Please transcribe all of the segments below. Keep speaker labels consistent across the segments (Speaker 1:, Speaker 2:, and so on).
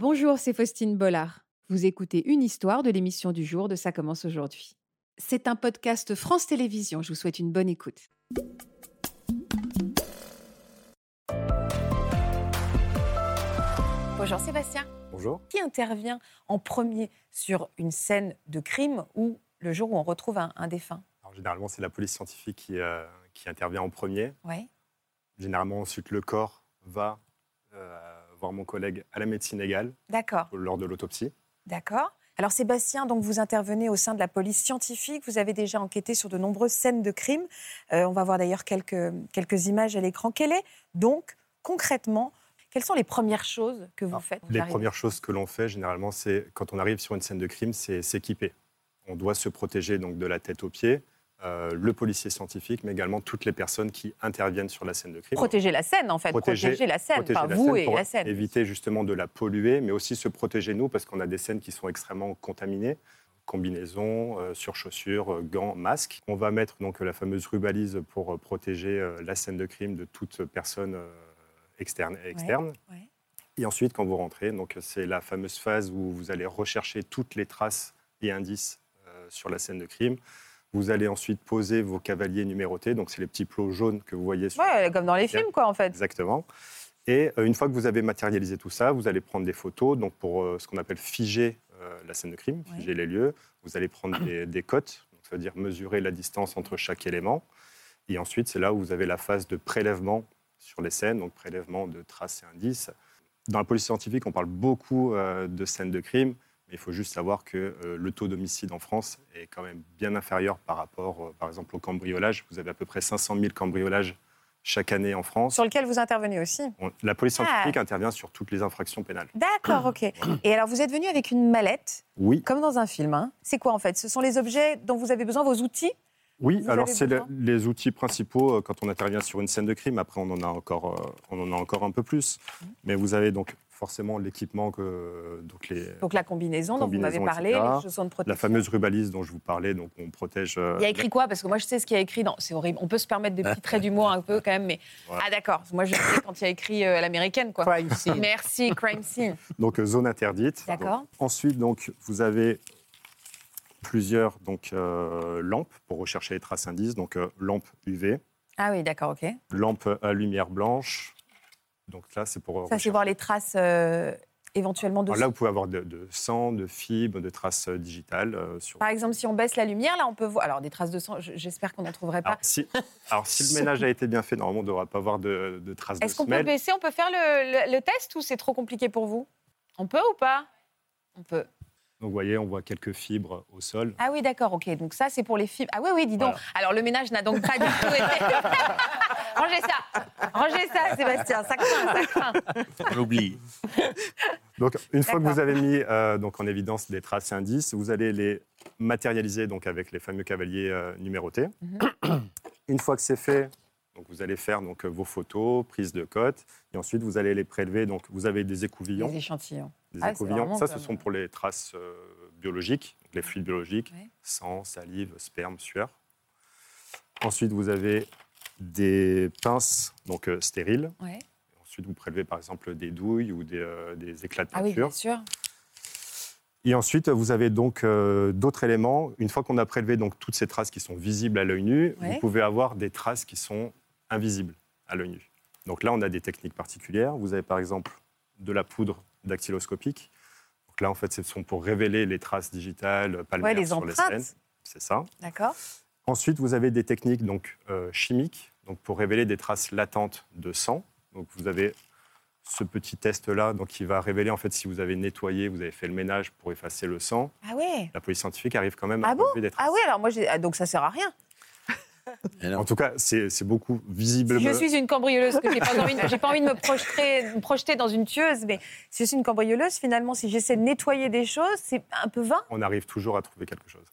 Speaker 1: Bonjour, c'est Faustine Bollard. Vous écoutez une histoire de l'émission du jour de Ça commence aujourd'hui. C'est un podcast France Télévisions. Je vous souhaite une bonne écoute.
Speaker 2: Bonjour Sébastien.
Speaker 3: Bonjour.
Speaker 2: Qui intervient en premier sur une scène de crime ou le jour où on retrouve un, un défunt?
Speaker 3: Alors, généralement, c'est la police scientifique qui, euh, qui intervient en premier.
Speaker 2: Oui.
Speaker 3: Généralement, ensuite, le corps va euh, voir mon collègue à la médecine égale
Speaker 2: D'accord,
Speaker 3: lors de l'autopsie.
Speaker 2: d'accord. Alors Sébastien, donc vous intervenez au sein de la police scientifique. Vous avez déjà enquêté sur de nombreuses scènes de crime. Euh, on va voir d'ailleurs quelques, quelques images à l'écran. Quelle est donc concrètement quelles sont les premières choses que vous faites
Speaker 3: Les premières choses que l'on fait, généralement, c'est quand on arrive sur une scène de crime, c'est s'équiper. On doit se protéger donc de la tête aux pieds, euh, le policier scientifique, mais également toutes les personnes qui interviennent sur la scène de crime.
Speaker 2: Protéger la scène en fait, protéger,
Speaker 3: Protéger-
Speaker 2: la scène,
Speaker 3: protéger
Speaker 2: enfin
Speaker 3: la
Speaker 2: vous
Speaker 3: scène
Speaker 2: et
Speaker 3: pour
Speaker 2: la scène.
Speaker 3: Éviter justement de la polluer, mais aussi se protéger nous, parce qu'on a des scènes qui sont extrêmement contaminées. Combinaisons, euh, surchaussures, euh, gants, masques. On va mettre donc la fameuse rubalise pour euh, protéger euh, la scène de crime de toute personne externe. externe.
Speaker 2: ouais.
Speaker 3: Et ensuite, quand vous rentrez, donc c'est la fameuse phase où vous allez rechercher toutes les traces et indices sur la scène de crime. Vous allez ensuite poser vos cavaliers numérotés, donc c'est les petits plots jaunes que vous voyez sur
Speaker 2: Ouais, comme dans les films quoi en fait.
Speaker 3: Exactement. Et euh, une fois que vous avez matérialisé tout ça, vous allez prendre des photos donc pour euh, ce qu'on appelle figer euh, la scène de crime,
Speaker 2: Ouais.
Speaker 3: figer les lieux. Vous allez prendre des, des cotes, donc ça veut dire mesurer la distance entre chaque élément. Et ensuite, c'est là où vous avez la phase de prélèvement sur les scènes, donc prélèvement de traces et indices. Dans la police scientifique, on parle beaucoup de scènes de crime, mais il faut juste savoir que euh, le taux d'homicide en France est quand même bien inférieur par rapport, euh, par exemple, au cambriolage. Vous avez à peu près 500 000 cambriolages chaque année en France.
Speaker 2: Sur lequel vous intervenez aussi?
Speaker 3: On- La police
Speaker 2: Ah.
Speaker 3: scientifique intervient sur toutes les infractions pénales.
Speaker 2: D'accord, ok. Et alors vous êtes venu avec une mallette,
Speaker 3: Oui,
Speaker 2: comme dans un film. hein. C'est quoi en fait? Ce sont les objets dont vous avez besoin, vos outils?
Speaker 3: Oui.
Speaker 2: Vous
Speaker 3: Alors c'est le- les outils principaux euh, quand on intervient sur une scène de crime. Après, on en a encore, on en a encore un peu plus.
Speaker 2: Mmh.
Speaker 3: Mais vous avez donc forcément l'équipement que donc les,
Speaker 2: Donc la combinaison dont vous m'avez parlé,
Speaker 3: etc.
Speaker 2: les chaussons de protection.
Speaker 3: la fameuse rubalise dont je vous parlais. Donc on protège. euh,
Speaker 2: Il y a écrit quoi? Parce que moi je sais ce qu'il y a écrit. Non, c'est horrible. On peut se permettre des petits traits d'humour un peu quand même, mais
Speaker 3: Voilà.
Speaker 2: ah d'accord. Moi je sais quand il y a écrit euh, l'américaine quoi.
Speaker 4: Crime scene.
Speaker 2: Merci, crime scene.
Speaker 3: Donc euh, zone interdite.
Speaker 2: D'accord.
Speaker 3: Donc, ensuite, donc vous avez plusieurs donc euh, lampes pour rechercher les traces indices. Donc euh, lampe UV,
Speaker 2: Ah oui, d'accord, ok.
Speaker 3: lampe à lumière blanche. Donc là, c'est pour
Speaker 2: Ça c'est voir les traces euh, éventuellement de.
Speaker 3: Alors là, vous pouvez avoir de, de sang, de fibres, de traces euh, digitales. euh, sur...
Speaker 2: Par exemple, si on baisse la lumière, là on peut voir. Alors des traces de sang. J'espère qu'on n'en trouverait pas.
Speaker 3: Alors si, alors, si le ménage a été bien fait, normalement, on ne devra pas avoir de, de traces de
Speaker 2: Est-ce qu'on peut baisser On peut faire le, le- le test ou c'est trop compliqué pour vous? On peut ou pas? On peut.
Speaker 3: Donc, vous voyez, on voit quelques fibres au sol.
Speaker 2: Ah oui, d'accord, ok. Donc ça, c'est pour les fibres. Ah oui, oui, dis donc.
Speaker 3: Voilà.
Speaker 2: Alors le ménage n'a donc pas du tout été. Rangez ça, rangez ça, Sébastien. Ça craint, ça craint.
Speaker 4: J'oublie.
Speaker 3: Donc, une fois que vous avez mis euh, donc, en évidence des traces et indices, vous allez les matérialiser donc, avec les fameux cavaliers euh, numérotés.
Speaker 2: Mhm.
Speaker 3: une fois que c'est fait, donc, vous allez faire donc, vos photos, prise de cote, et ensuite vous allez les prélever. Donc, vous avez des écouvillons.
Speaker 2: Les échantillons.
Speaker 3: Des
Speaker 2: Ah,
Speaker 3: écouvillons. Ça,
Speaker 2: comme-
Speaker 3: ce sont pour les traces euh, biologiques, donc les fluides biologiques,
Speaker 2: Ouais.
Speaker 3: sang, salive, sperme, sueur. Ensuite, vous avez des pinces donc, euh, stériles.
Speaker 2: Ouais.
Speaker 3: Ensuite, vous prélevez par exemple des douilles ou des, euh, des éclats de
Speaker 2: Ah oui,
Speaker 3: peinture.
Speaker 2: bien sûr.
Speaker 3: Et ensuite, vous avez donc euh, d'autres éléments. Une fois qu'on a prélevé donc toutes ces traces qui sont visibles à l'œil nu,
Speaker 2: Ouais.
Speaker 3: vous pouvez avoir des traces qui sont invisibles à l'œil nu. Donc là, on a des techniques particulières. Vous avez par exemple de la poudre dactyloscopique. Donc là, en fait, ce sont pour révéler les traces digitales palmaires
Speaker 2: Ouais, les
Speaker 3: sur les scènes. C'est ça.
Speaker 2: D'accord.
Speaker 3: Ensuite, vous avez des techniques donc, euh, chimiques donc, pour révéler des traces latentes de sang. Donc, vous avez ce petit test-là donc, qui va révéler en fait, si vous avez nettoyé, vous avez fait le ménage pour effacer le sang.
Speaker 2: Ah ouais.
Speaker 3: La police scientifique arrive quand même à
Speaker 2: Ah bon?
Speaker 3: relever des traces.
Speaker 2: Ah oui, alors moi, j'ai... ah, donc ça sert à rien.
Speaker 3: En tout cas, c'est c'est beaucoup visible.
Speaker 2: Si je suis une cambrioleuse, que j'ai pas envie, j'ai pas envie de me projeter, me projeter dans une tueuse, mais si je suis une cambrioleuse, finalement, si j'essaie de nettoyer des choses, c'est un peu vain?
Speaker 3: On arrive toujours à trouver quelque chose.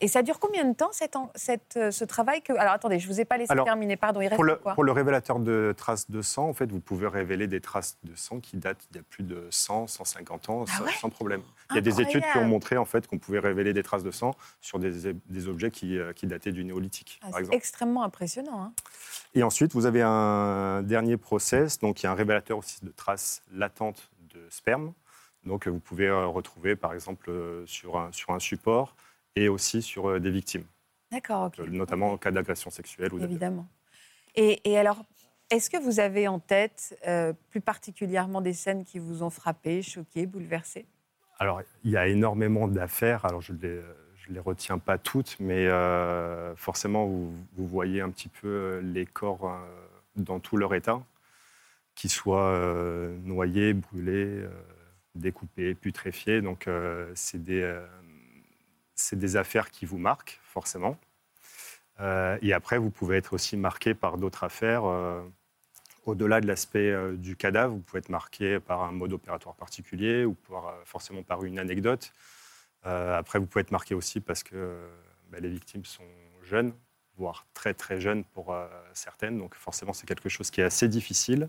Speaker 2: Et ça dure combien de temps cette, en- cette, euh, ce travail que... Alors attendez, je vous ai pas laissé
Speaker 3: Alors,
Speaker 2: terminer, pardon, il reste
Speaker 3: Pour le,
Speaker 2: quoi?
Speaker 3: pour le révélateur de traces de sang, en fait, vous pouvez révéler des traces de sang qui datent d'il y a plus de 100, 150 ans,
Speaker 2: Ah
Speaker 3: sans,
Speaker 2: ouais?
Speaker 3: sans problème. Il y a des études qui ont montré en fait qu'on pouvait révéler des traces de sang sur des, des objets qui, euh, qui dataient du néolithique,
Speaker 2: Ah,
Speaker 3: par
Speaker 2: C'est
Speaker 3: exemple.
Speaker 2: extrêmement impressionnant. hein.
Speaker 3: Et ensuite, vous avez un dernier process, donc il y a un révélateur aussi de traces latentes de sperme. Donc vous pouvez retrouver par exemple sur un, sur un support et aussi sur des victimes.
Speaker 2: D'accord, ok.
Speaker 3: Notamment en cas d'agression sexuelle ou
Speaker 2: Évidemment. Et, et, alors, est-ce que vous avez en tête plus particulièrement des scènes qui vous ont frappé, choqué, bouleversé?
Speaker 3: Alors, il y a énormément d'affaires. Alors, je les, je ne les retiens pas toutes, mais euh, forcément, vous, voyez un petit peu euh, les corps euh, dans tout leur état, qu'ils soient noyés, brûlés, découpés, putréfiés. Donc, c'est des, des, affaires qui vous marquent, forcément. et après, vous pouvez être aussi marqué par d'autres affaires. Au-delà de l'aspect du cadavre, vous pouvez être marqué par un mode opératoire particulier ou forcément par une anecdote. Euh, après, vous pouvez être marqué aussi parce que euh, bah, les victimes sont jeunes, voire très très jeunes pour euh, certaines. Donc forcément, c'est quelque chose qui est assez difficile.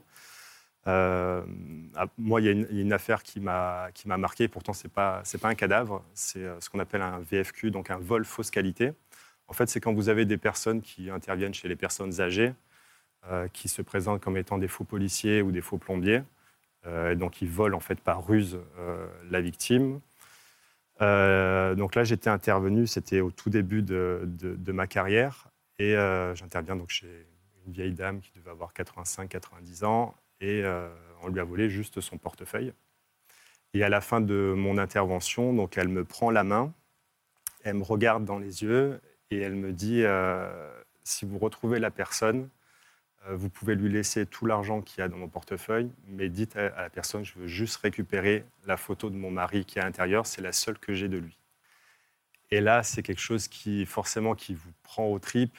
Speaker 3: Ah, moi, il y, a une affaire qui m'a marqué, pourtant ce n'est pas, pas un cadavre, c'est ce qu'on appelle un VFQ, donc un vol fausse qualité. En fait, c'est quand vous avez des personnes qui interviennent chez les personnes âgées, qui se présentent comme étant des faux policiers ou des faux plombiers, et donc ils volent en fait par ruse la victime. Euh, donc là, j'étais intervenu, c'était au tout début de, ma carrière. Et euh, j'interviens donc chez une vieille dame qui devait avoir 85-90 ans. Et euh, on lui a volé juste son portefeuille. Et à la fin de mon intervention, donc elle me prend la main, elle me regarde dans les yeux et elle me dit si vous retrouvez la personne, euh, vous pouvez lui laisser tout l'argent qu'il y a dans mon portefeuille, mais dites à, la personne, je veux juste récupérer la photo de mon mari qui est à l'intérieur, c'est la seule que j'ai de lui. Et là, c'est quelque chose qui, forcément, qui vous prend aux tripes,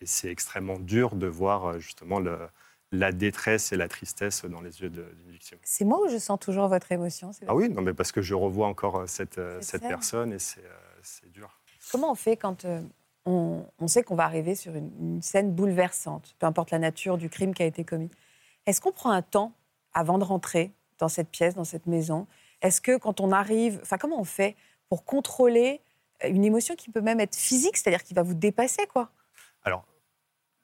Speaker 3: et c'est extrêmement dur de voir euh, justement la détresse et la tristesse dans les yeux d'une victime.
Speaker 2: C'est moi ou je sens toujours votre émotion
Speaker 3: Ah oui, non, mais parce que je revois encore euh, cette, cette personne et c'est dur.
Speaker 2: Comment on fait quand on, sait qu'on va arriver sur une, scène bouleversante, peu importe la nature du crime qui a été commis? Est-ce qu'on prend un temps avant de rentrer dans cette pièce, dans cette maison? Est-ce que quand on arrive, enfin comment on fait pour contrôler une émotion qui peut même être physique, c'est-à-dire qui va vous dépasser quoi?
Speaker 3: Alors,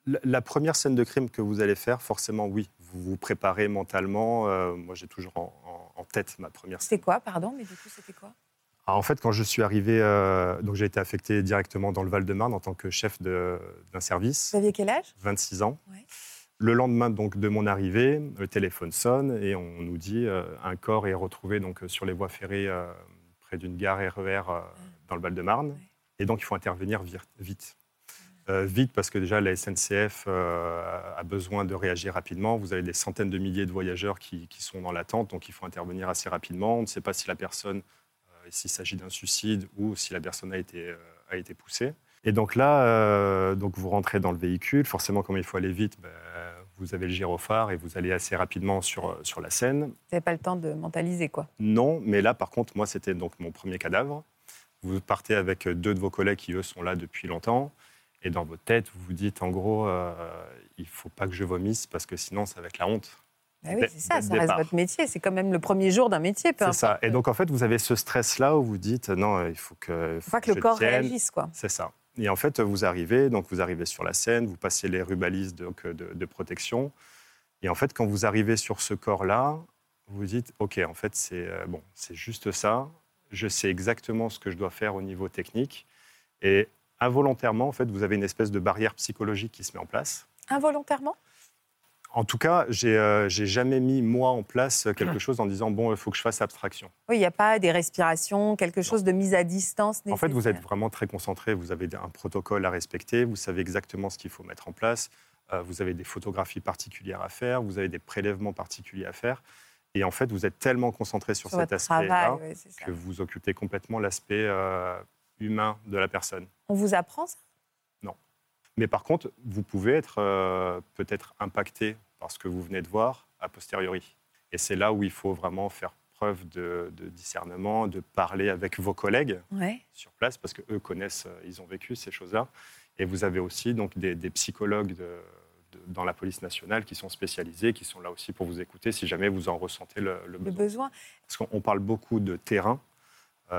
Speaker 3: la première scène de crime que vous allez faire, forcément oui, vous vous préparez mentalement. Euh, moi, j'ai toujours en, en, tête ma première scène.
Speaker 2: C'était quoi, pardon, mais du coup, c'était quoi?
Speaker 3: Ah, en fait, quand je suis arrivé, euh, donc j'ai été affecté directement dans le Val-de-Marne en tant que chef d'un service.
Speaker 2: Vous aviez quel âge?
Speaker 3: 26 ans. Le lendemain donc de mon arrivée, le téléphone sonne et on nous dit euh, un corps est retrouvé donc sur les voies ferrées euh, près d'une gare RER ah. dans le Val-de-Marne. Et donc il faut intervenir vite. Vite parce que déjà la SNCF a besoin de réagir rapidement. Vous avez des centaines de milliers de voyageurs qui, qui sont dans l'attente, donc il faut intervenir assez rapidement. On ne sait pas si la personne s'il s'agit d'un suicide ou si la personne a été, euh, a été poussée. Et donc là, euh, donc vous rentrez dans le véhicule. Forcément, comme il faut aller vite, ben, vous avez le gyrophare et vous allez assez rapidement sur, sur la scène. Vous
Speaker 2: n'avez pas le temps de mentaliser, quoi
Speaker 3: Non, mais là, par contre, moi, c'était donc mon premier cadavre. Vous partez avec deux de vos collègues qui, eux, sont là depuis longtemps. Et dans votre tête, vous vous dites, en gros, euh, il ne faut pas que je vomisse parce que sinon, ça va être la honte.
Speaker 2: Bah oui, c'est ça, ça reste votre métier. C'est quand même le premier jour d'un métier.
Speaker 3: C'est ça. Et donc, en fait, vous avez ce stress-là où vous dites non, il faut que.
Speaker 2: Il faut que, le corps réagisse, quoi.
Speaker 3: C'est ça. Et en fait, vous arrivez, donc vous arrivez sur la scène, vous passez les rubalises de, de, protection. Et en fait, quand vous arrivez sur ce corps-là, vous dites OK, en fait, c'est euh, bon, c'est juste ça. Je sais exactement ce que je dois faire au niveau technique. Et involontairement, en fait, vous avez une espèce de barrière psychologique qui se met en place.
Speaker 2: Involontairement?
Speaker 3: En tout cas, j'ai n'ai jamais mis moi en place quelque chose en disant bon, il faut que je fasse abstraction.
Speaker 2: Oui, il n'y a pas des respirations, quelque chose de mise à distance.
Speaker 3: En fait, vous êtes vraiment très concentré. Vous avez un protocole à respecter. Vous savez exactement ce qu'il faut mettre en place. Euh, vous avez des photographies particulières à faire. Vous avez des prélèvements particuliers à faire. Et en fait, vous êtes tellement concentré sur, cet aspect-là que vous occupez complètement l'aspect euh, humain de la personne.
Speaker 2: On vous apprend ça?
Speaker 3: Mais par contre, vous pouvez être euh, peut-être impacté par ce que vous venez de voir a posteriori. Et c'est là où il faut vraiment faire preuve de, discernement, de parler avec vos collègues sur place, parce qu'eux connaissent, euh, ils ont vécu ces choses-là. Et vous avez aussi donc des, psychologues dans la police nationale qui sont spécialisés, qui sont là aussi pour vous écouter si jamais vous en ressentez le, besoin. Parce qu'on parle beaucoup de terrain,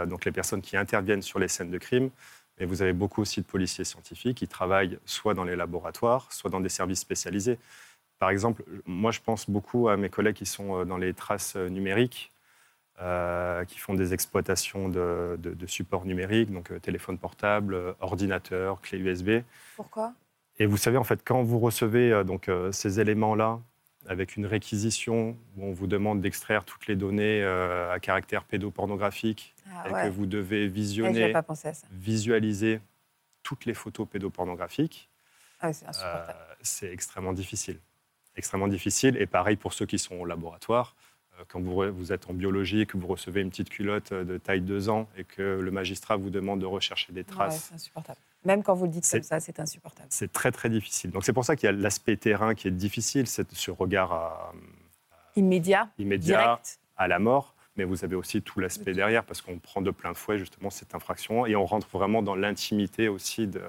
Speaker 3: donc les personnes qui interviennent sur les scènes de crime. Et vous avez beaucoup aussi de policiers scientifiques qui travaillent soit dans les laboratoires, soit dans des services spécialisés. Par exemple, moi, je pense beaucoup à mes collègues qui sont euh, dans les traces euh, numériques, euh, qui font des exploitations de, de, de supports numériques, donc euh, téléphone portable, euh, ordinateur, clé USB.
Speaker 2: Pourquoi?
Speaker 3: Et vous savez, en fait, quand vous recevez euh, donc, euh, ces éléments-là, avec une réquisition où on vous demande d'extraire toutes les données euh, à caractère pédopornographique
Speaker 2: Ah
Speaker 3: et
Speaker 2: ouais.
Speaker 3: que vous devez
Speaker 2: Ouais,
Speaker 3: visionner,
Speaker 2: pas
Speaker 3: visualiser toutes les photos pédopornographiques,
Speaker 2: Ah ouais, c'est
Speaker 3: euh, c'est extrêmement difficile. Extrêmement difficile. Et pareil pour ceux qui sont au laboratoire. Euh, Quand vous, êtes en biologie, que vous recevez une petite culotte de taille 2 ans et que le magistrat vous demande de rechercher des
Speaker 2: Ouais,
Speaker 3: traces,
Speaker 2: c'est insupportable. Même quand vous le dites comme ça, c'est insupportable.
Speaker 3: c'est très très difficile. Donc c'est pour ça qu'il y a l'aspect terrain qui est difficile, c'est ce regard à-
Speaker 2: Immédiat,
Speaker 3: immédiat
Speaker 2: direct.
Speaker 3: à la mort. Mais vous avez aussi tout l'aspect derrière parce qu'on prend de plein fouet justement cette infraction et on rentre vraiment dans l'intimité aussi de,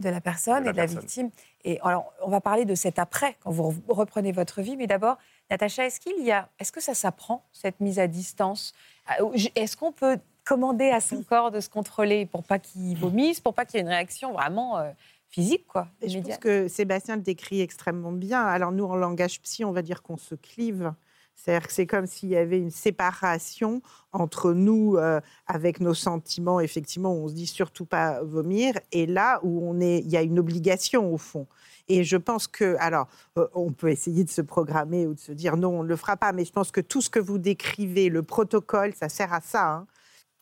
Speaker 2: de la personne
Speaker 3: De la
Speaker 2: et de la victime. Et alors, on va parler de cet après, quand vous re- reprenez votre vie. Mais d'abord, Natacha, est-ce qu'il y a, est-ce que ça s'apprend cette mise à distance? Euh, Est-ce qu'on peut commander à son corps de se contrôler pour pas qu'il vomisse, pour pas qu'il y ait une réaction vraiment euh, physique, quoi,
Speaker 5: Et je pense que Sébastien le décrit extrêmement bien. Alors nous, en langage psy, on va dire qu'on se clive. C'est-à-dire que c'est comme s'il y avait une séparation entre nous, euh, avec nos sentiments, effectivement, où on se dit surtout pas vomir, et là où on est, il y a une obligation au fond. Et je pense que, alors, euh, on peut essayer de se programmer ou de se dire non, on ne le fera pas, mais je pense que tout ce que vous décrivez, le protocole, ça sert à ça. hein.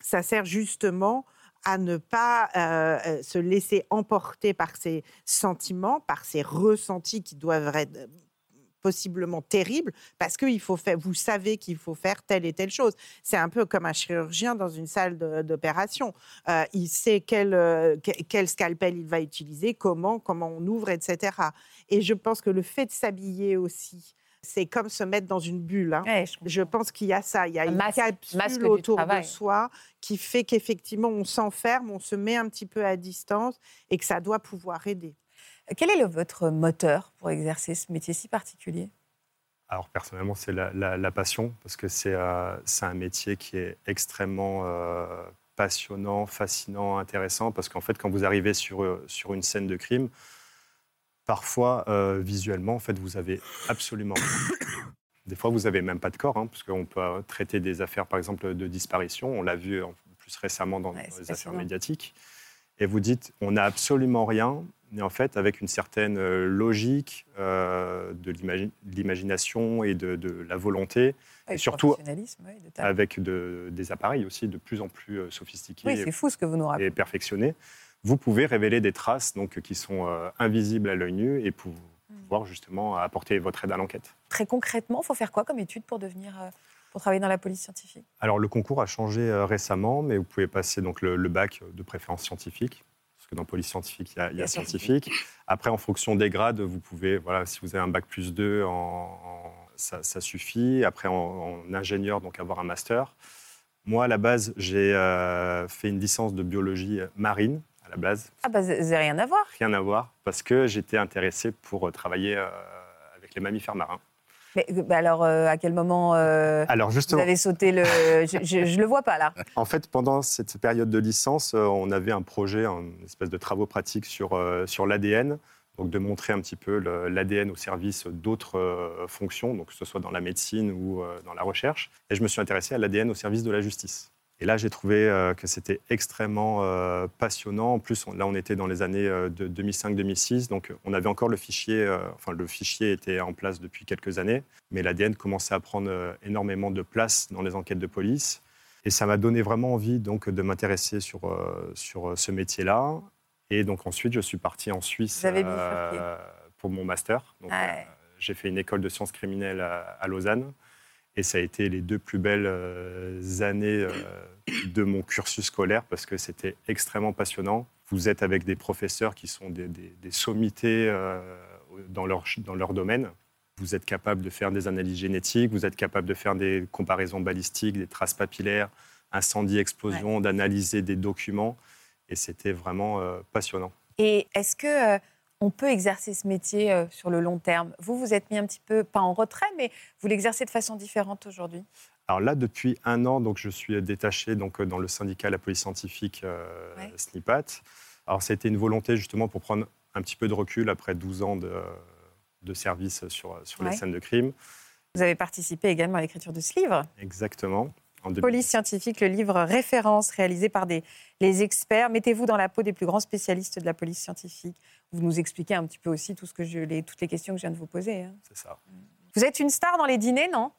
Speaker 5: Ça sert justement à ne pas euh, euh, se laisser emporter par ses sentiments, par ses ressentis qui doivent être euh, possiblement terribles, parce que faut faire, vous savez qu'il faut faire telle et telle chose. C'est un peu comme un chirurgien dans une salle d'opération. Il sait quel, que- quel scalpel il va utiliser, comment, comment on ouvre, etc. Et je pense que le fait de s'habiller aussi, c'est comme se mettre dans une bulle. hein.
Speaker 2: Ouais, je
Speaker 5: pense qu'il y a ça. Il y a
Speaker 2: Un
Speaker 5: une
Speaker 2: masque-
Speaker 5: capsule
Speaker 2: masque
Speaker 5: autour de soi qui fait qu'effectivement, on s'enferme, on se met un petit peu à distance et que ça doit pouvoir aider.
Speaker 2: Quel est le- votre moteur pour exercer ce métier si particulier?
Speaker 3: Alors personnellement, c'est la, la- la passion, parce que c'est euh, c'est un métier qui est extrêmement euh, passionnant, fascinant, intéressant, parce qu'en fait, quand vous arrivez sur, euh, sur une scène de crime, parfois, euh, visuellement, en fait, vous avez absolument rien. Des fois, vous n'avez même pas de corps, hein, parce qu'on peut euh, traiter des affaires, par exemple, de disparition. On l'a vu plus récemment dans,
Speaker 2: Ouais,
Speaker 3: dans
Speaker 2: c'est
Speaker 3: les affaires médiatiques. Et vous dites, on n'a absolument rien, mais en fait, avec une certaine euh, logique euh, de l'imagi- de l'imagination et de, de la volonté, surtout
Speaker 2: ouais, de taille.
Speaker 3: avec de- des appareils aussi de plus en plus sophistiqués
Speaker 2: Oui, c'est fou ce que vous nous racontez.
Speaker 3: et perfectionnés, vous pouvez révéler des traces donc, qui sont euh, invisibles à l'œil nu et pour
Speaker 2: Mm.
Speaker 3: pouvoir justement apporter votre aide à l'enquête.
Speaker 2: Très concrètement, il faut faire quoi comme étude pour devenir, euh, pour travailler dans la police scientifique?
Speaker 3: Alors le concours a changé euh, récemment, mais vous pouvez passer donc le, le bac de préférence scientifique, parce que dans police scientifique, il y a, il y a
Speaker 2: Il y a
Speaker 3: scientifique. Après, en fonction des grades, vous pouvez, voilà, si vous avez un bac plus 2, en, en- ça, ça suffit. Après, en, en ingénieur, donc avoir un master. Moi, à la base, j'ai euh, fait une licence de biologie marine, à la base.
Speaker 2: Ah bah, c'est rien à voir.
Speaker 3: Rien à voir, parce que j'étais intéressé pour euh, travailler euh, avec les mammifères marins.
Speaker 2: Mais euh, bah alors, euh, à quel moment euh,
Speaker 3: Alors
Speaker 2: vous
Speaker 3: justement,
Speaker 2: avez sauté le... Je, je le vois pas, là.
Speaker 3: En fait, pendant cette période de licence, on avait un projet, une espèce de travaux pratiques sur, euh, sur l'ADN, donc de montrer un petit peu l'ADN au service d'autres euh, fonctions, donc que ce soit dans la médecine ou euh, dans la recherche. Et je me suis intéressé à l'ADN au service de la justice. Et là, j'ai trouvé euh, que c'était extrêmement euh, passionnant. En plus, on- là, on était dans les années euh, de 2005-2006, donc on avait encore le fichier, euh, enfin le fichier était en place depuis quelques années, mais l'ADN commençait à prendre euh, énormément de place dans les enquêtes de police. Et ça m'a donné vraiment envie donc, de m'intéresser sur, euh, sur ce métier-là. Et donc ensuite, je suis parti en Suisse pour mon master. Donc,
Speaker 2: Ouais.
Speaker 3: euh, j'ai fait une école de sciences criminelles à, à Lausanne. Et ça a été les deux plus belles euh, années euh, de mon cursus scolaire parce que c'était extrêmement passionnant. Vous êtes avec des professeurs qui sont des, des- des sommités euh, dans, leur, dans leur domaine. Vous êtes capable de faire des analyses génétiques, vous êtes capable de faire des comparaisons balistiques, des traces papillaires, incendie, explosion, d'analyser des documents. Et c'était vraiment passionnant.
Speaker 2: Et est-ce que on peut exercer ce métier euh, sur le long terme Vous, vous êtes mis un petit peu, pas en retrait, mais vous l'exercez de façon différente aujourd'hui.
Speaker 3: Alors là, depuis un an, donc, je suis détaché donc, dans le syndicat La Police Scientifique euh,
Speaker 2: Ouais.
Speaker 3: SNIPAT. Alors ça a été une volonté justement pour prendre un petit peu de recul après 12 ans de, de service sur, sur les scènes de crime.
Speaker 2: Vous avez participé également à l'écriture de ce livre.
Speaker 3: Exactement. En 2000.
Speaker 2: Police scientifique, le livre référence réalisé par des, les experts. Mettez-vous dans la peau des plus grands spécialistes de la police scientifique. Vous nous expliquez un petit peu aussi tout ce que je, les, toutes les questions que je viens de vous poser. hein.
Speaker 3: C'est ça.
Speaker 2: Vous êtes une star dans les dîners, non?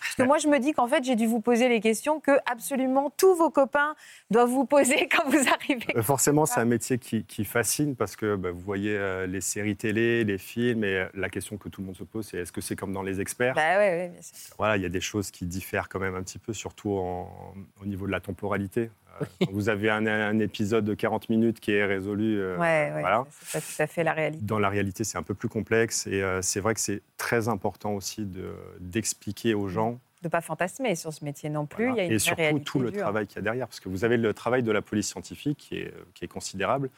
Speaker 2: Parce que moi, je me dis qu'en fait, j'ai dû vous poser les questions que absolument tous vos copains doivent vous poser quand vous arrivez.
Speaker 3: Euh, Forcément, c'est un métier qui, qui fascine parce que bah, vous voyez euh, les séries télé, les films, et euh, la question que tout le monde se pose, c'est est-ce que c'est comme dans les experts?
Speaker 2: Bah ouais, ouais, bien sûr.
Speaker 3: Voilà, il y a des choses qui diffèrent quand même un petit peu, surtout en- au niveau de la temporalité. Euh, vous avez un, un épisode de 40 minutes qui est résolu, euh,
Speaker 2: Ouais, ouais,
Speaker 3: voilà.
Speaker 2: c'est pas tout à fait la réalité.
Speaker 3: Dans la réalité, c'est un peu plus complexe et euh, c'est vrai que c'est très important aussi de- d'expliquer aux gens
Speaker 2: De pas fantasmer sur ce métier non plus.
Speaker 3: Voilà.
Speaker 2: Il y a une
Speaker 3: et surtout tout le
Speaker 2: dure.
Speaker 3: travail qu'il y a derrière. Parce que vous avez le travail de la police scientifique qui est, qui est considérable,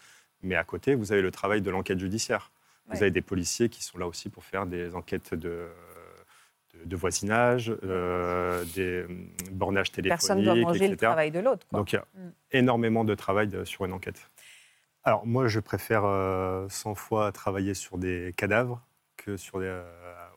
Speaker 3: mais à côté, vous avez le travail de l'enquête judiciaire. Vous
Speaker 2: Ouais.
Speaker 3: avez des policiers qui sont là aussi pour faire des enquêtes de, de, voisinage, euh, des hum, bornages téléphoniques,
Speaker 2: Personne ne doit manger le
Speaker 3: etc.
Speaker 2: travail de l'autre.
Speaker 3: Donc il y a
Speaker 2: Mm.
Speaker 3: énormément de travail de- sur une enquête. Alors moi, je préfère euh, 100 fois travailler sur des cadavres que sur des, euh,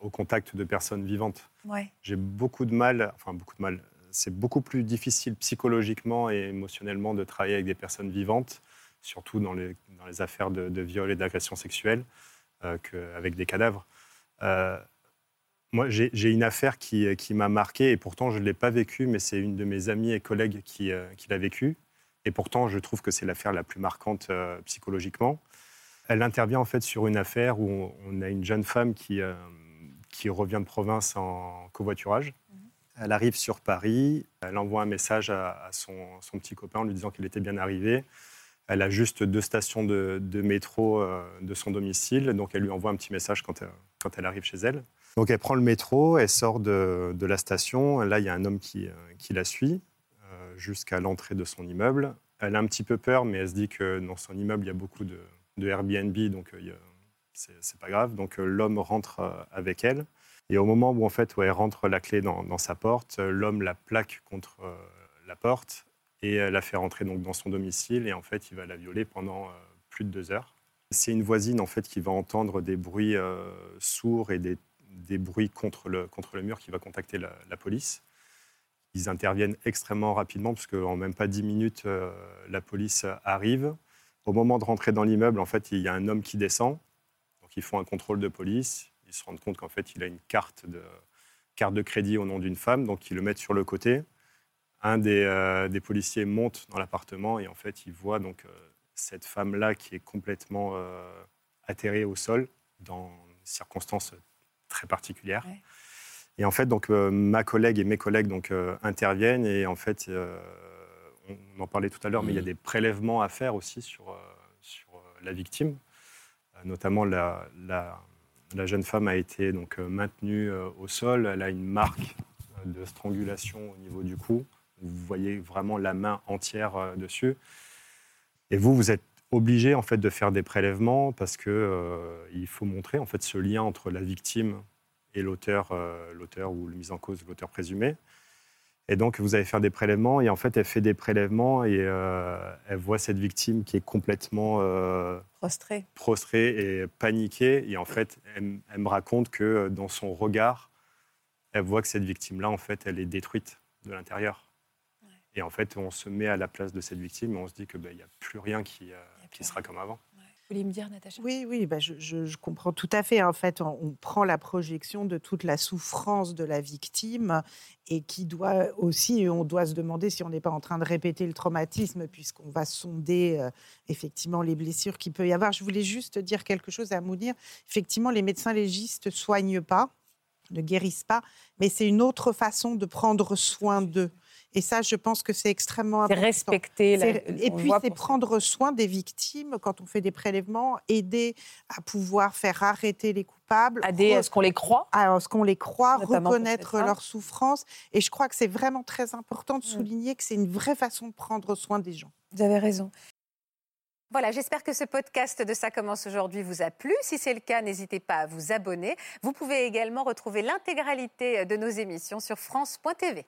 Speaker 3: au contact de personnes vivantes
Speaker 2: Ouais.
Speaker 3: j'ai beaucoup de mal, enfin beaucoup de mal, c'est beaucoup plus difficile psychologiquement et émotionnellement de travailler avec des personnes vivantes, surtout dans les, dans les affaires de, de viol et d'agression sexuelle, euh, qu'avec des cadavres. Euh, moi, j'ai une affaire qui, qui m'a marqué et pourtant je ne l'ai pas vécue, mais c'est une de mes amies et collègues qui, euh, qui l'a vécue. Et pourtant, je trouve que c'est l'affaire la plus marquante euh, psychologiquement. Elle intervient en fait sur une affaire où on, on a une jeune femme qui, euh, qui revient de province en covoiturage. Elle arrive sur Paris, elle envoie un message à, à son, son petit copain en lui disant qu'elle était bien arrivée. Elle a juste deux stations de, de métro euh, de son domicile, donc elle lui envoie un petit message quand elle, quand elle arrive chez elle. Donc elle prend le métro, elle sort de, la station. Là, il y a un homme qui, euh, qui la suit euh, jusqu'à l'entrée de son immeuble. Elle a un petit peu peur, mais elle se dit que dans son immeuble, il y a beaucoup de, de Airbnb, donc euh, c'est pas grave. Donc l'homme rentre avec elle. Et au moment où en fait, elle rentre la clé dans, dans sa porte, l'homme la plaque contre la porte et la fait rentrer donc dans son domicile. Et en fait, il va la violer pendant plus de deux heures. C'est une voisine en fait qui va entendre des bruits sourds et des, des bruits contre le, contre le mur qui va contacter la, police. Ils interviennent extrêmement rapidement parce qu'en même pas dix minutes, euh, la police arrive. Au moment de rentrer dans l'immeuble, en fait, il y a un homme qui descend. Donc, ils font un contrôle de police. Ils se rendent compte qu'en fait, il a une carte de, carte de crédit au nom d'une femme. Donc, ils le mettent sur le côté. Un des, euh, des policiers monte dans l'appartement et en fait, il voit donc euh, cette femme-là qui est complètement atterrée au sol dans des circonstances très particulières.
Speaker 2: Ouais.
Speaker 3: Et en fait, donc, euh, ma collègue et mes collègues donc, euh, interviennent et en fait, euh, on en parlait tout à l'heure, mais il y a des prélèvements à faire aussi sur, euh, sur euh, la victime. Euh, notamment, la, la, la jeune femme a été donc, maintenue euh, au sol. Elle a une marque de strangulation au niveau du cou. Vous voyez vraiment la main entière euh, dessus. Et vous, vous êtes obligé en fait de faire des prélèvements parce que euh, il faut montrer en fait ce lien entre la victime et l'auteur, euh, l'auteur ou le mis en cause, l'auteur présumé. Et donc, vous allez faire des prélèvements, et en fait, elle fait des prélèvements, et euh, elle voit cette victime qui est complètement euh,
Speaker 2: Prostré.
Speaker 3: prostrée et paniquée. Et en fait, elle, elle me raconte que dans son regard, elle voit que cette victime-là, en fait, elle est détruite de l'intérieur. Et en fait, on se met à la place de cette victime, et on se dit qu'il n'y a plus rien qui, qui sera comme avant.
Speaker 2: Vous voulez me dire, Natacha?
Speaker 5: Oui, oui, bah, je, je- je comprends tout à fait. En fait, on, on prend la projection de toute la souffrance de la victime et qui doit aussi, on doit se demander si on n'est pas en train de répéter le traumatisme puisqu'on va sonder euh, effectivement les blessures qu'il peut y avoir. Je voulais juste dire quelque chose à Mounir. Effectivement, les médecins légistes soignent pas, ne guérissent pas, mais c'est une autre façon de prendre soin d'eux. Et ça, je pense que c'est extrêmement
Speaker 2: C'est
Speaker 5: important.
Speaker 2: respecter. la-
Speaker 5: C'est- Et
Speaker 2: on
Speaker 5: puis, c'est
Speaker 2: pour-
Speaker 5: prendre soin des victimes quand on fait des prélèvements, aider à pouvoir faire arrêter les coupables,
Speaker 2: Aider à ce qu'on les croit.
Speaker 5: à ce qu'on les croit,
Speaker 2: Notamment
Speaker 5: reconnaître leur souffrance. Et je crois que c'est vraiment très important de
Speaker 2: Mm.
Speaker 5: souligner que c'est une vraie façon de prendre soin des gens.
Speaker 2: Vous avez raison.
Speaker 1: Voilà, j'espère que ce podcast de Ça commence aujourd'hui vous a plu. Si c'est le cas, n'hésitez pas à vous abonner. Vous pouvez également retrouver l'intégralité de nos émissions sur France.tv.